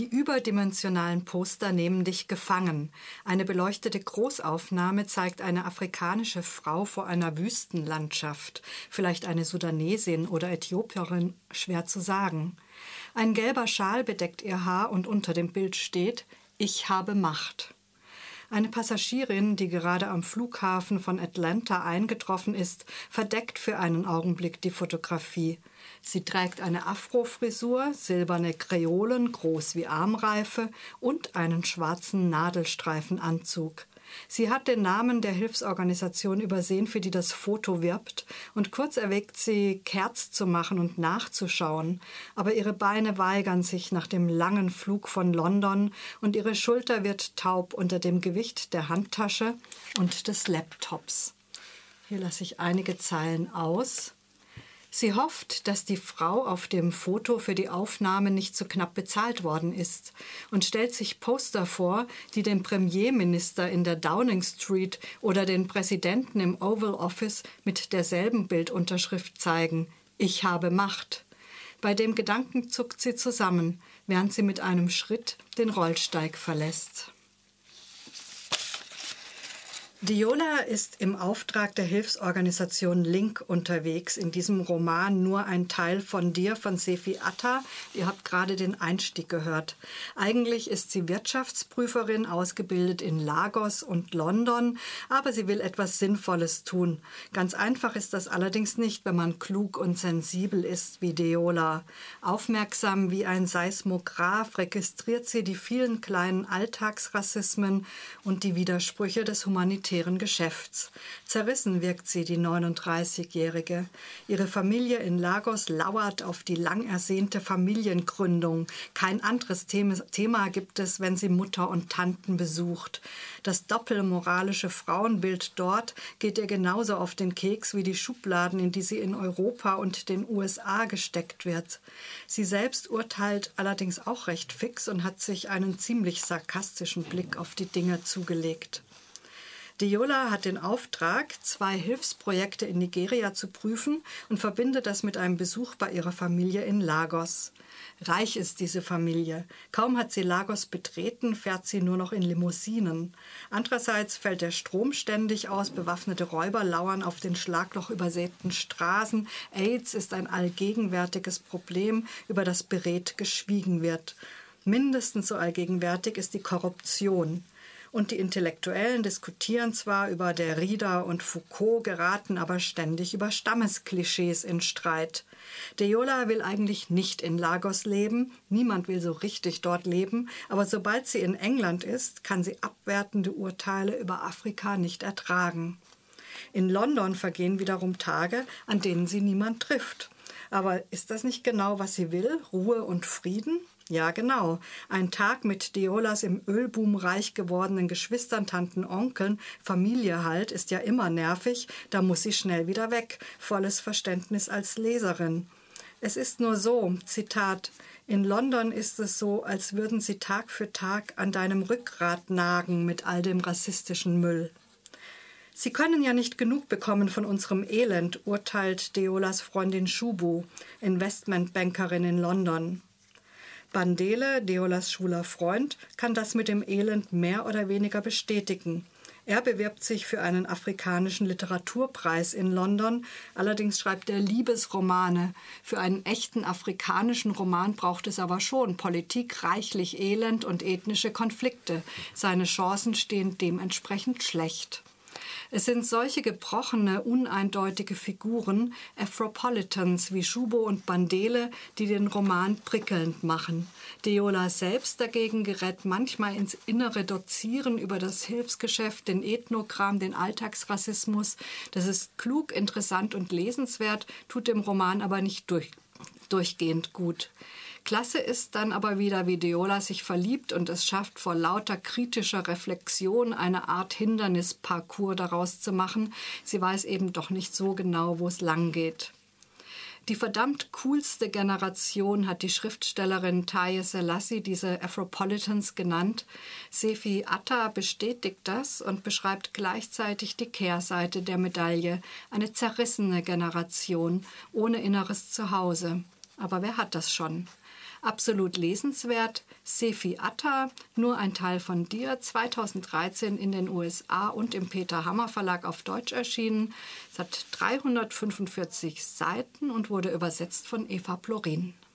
Die überdimensionalen Poster nehmen dich gefangen. Eine beleuchtete Großaufnahme zeigt eine afrikanische Frau vor einer Wüstenlandschaft, vielleicht eine Sudanesin oder Äthiopierin, schwer zu sagen. Ein gelber Schal bedeckt ihr Haar und unter dem Bild steht Ich habe Macht. Eine Passagierin, die gerade am Flughafen von Atlanta eingetroffen ist, verdeckt für einen Augenblick die Fotografie. Sie trägt eine Afrofrisur, silberne Kreolen, groß wie Armreife und einen schwarzen Nadelstreifenanzug. Sie hat den Namen der Hilfsorganisation übersehen, für die das Foto wirbt, und kurz erwägt sie, Kerz zu machen und nachzuschauen. Aber ihre Beine weigern sich nach dem langen Flug von London und ihre Schulter wird taub unter dem Gewicht der Handtasche und des Laptops. Hier lasse ich einige Zeilen aus. Sie hofft, dass die Frau auf dem Foto für die Aufnahme nicht zu knapp bezahlt worden ist und stellt sich Poster vor, die den Premierminister in der Downing Street oder den Präsidenten im Oval Office mit derselben Bildunterschrift zeigen. Ich habe Macht. Bei dem Gedanken zuckt sie zusammen, während sie mit einem Schritt den Rollsteig verlässt. Diola ist im Auftrag der Hilfsorganisation Link unterwegs. In diesem Roman nur ein Teil von dir von Sefi Atta. Ihr habt gerade den Einstieg gehört. Eigentlich ist sie Wirtschaftsprüferin, ausgebildet in Lagos und London, aber sie will etwas Sinnvolles tun. Ganz einfach ist das allerdings nicht, wenn man klug und sensibel ist wie Diola. Aufmerksam wie ein Seismograph registriert sie die vielen kleinen Alltagsrassismen und die Widersprüche des Humanitärs humanitären Geschäfts. Zerrissen wirkt sie, die 39-Jährige. Ihre Familie in Lagos lauert auf die lang ersehnte Familiengründung. Kein anderes Thema gibt es, wenn sie Mutter und Tanten besucht. Das doppelmoralische Frauenbild dort geht ihr genauso auf den Keks wie die Schubladen, in die sie in Europa und den USA gesteckt wird. Sie selbst urteilt allerdings auch recht fix und hat sich einen ziemlich sarkastischen Blick auf die Dinge zugelegt. Diola hat den Auftrag, zwei Hilfsprojekte in Nigeria zu prüfen und verbindet das mit einem Besuch bei ihrer Familie in Lagos. Reich ist diese Familie. Kaum hat sie Lagos betreten, fährt sie nur noch in Limousinen. Andererseits fällt der Strom ständig aus, bewaffnete Räuber lauern auf den Schlagloch übersäten Straßen. AIDS ist ein allgegenwärtiges Problem, über das beredt geschwiegen wird. Mindestens so allgegenwärtig ist die Korruption und die Intellektuellen diskutieren zwar über Derrida und Foucault, geraten aber ständig über Stammesklischees in Streit. Deola will eigentlich nicht in Lagos leben, niemand will so richtig dort leben, aber sobald sie in England ist, kann sie abwertende Urteile über Afrika nicht ertragen. In London vergehen wiederum Tage, an denen sie niemand trifft. Aber ist das nicht genau, was sie will? Ruhe und Frieden? Ja, genau. Ein Tag mit Deolas im Ölboom reich gewordenen Geschwistern, Tanten, Onkeln, Familie halt, ist ja immer nervig. Da muss sie schnell wieder weg. Volles Verständnis als Leserin. Es ist nur so, Zitat, in London ist es so, als würden sie Tag für Tag an deinem Rückgrat nagen mit all dem rassistischen Müll. Sie können ja nicht genug bekommen von unserem Elend, urteilt Deolas Freundin Shubu, Investmentbankerin in London. Bandele, Deolas schwuler Freund, kann das mit dem Elend mehr oder weniger bestätigen. Er bewirbt sich für einen afrikanischen Literaturpreis in London. Allerdings schreibt er Liebesromane. Für einen echten afrikanischen Roman braucht es aber schon Politik, reichlich Elend und ethnische Konflikte. Seine Chancen stehen dementsprechend schlecht. Es sind solche gebrochene, uneindeutige Figuren, Afropolitans wie Schubo und Bandele, die den Roman prickelnd machen. Deola selbst dagegen gerät manchmal ins innere Dozieren über das Hilfsgeschäft, den Ethnogramm, den Alltagsrassismus. Das ist klug, interessant und lesenswert, tut dem Roman aber nicht durch, durchgehend gut. Klasse ist dann aber wieder, wie Deola sich verliebt und es schafft, vor lauter kritischer Reflexion eine Art Hindernisparcours daraus zu machen. Sie weiß eben doch nicht so genau, wo es lang geht. Die verdammt coolste Generation hat die Schriftstellerin Taye Selassie diese Afropolitans genannt. Sefi Atta bestätigt das und beschreibt gleichzeitig die Kehrseite der Medaille, eine zerrissene Generation ohne inneres Zuhause. Aber wer hat das schon? Absolut lesenswert. Sefi Atta, nur ein Teil von dir, 2013 in den USA und im Peter Hammer Verlag auf Deutsch erschienen. Es hat 345 Seiten und wurde übersetzt von Eva Plorin.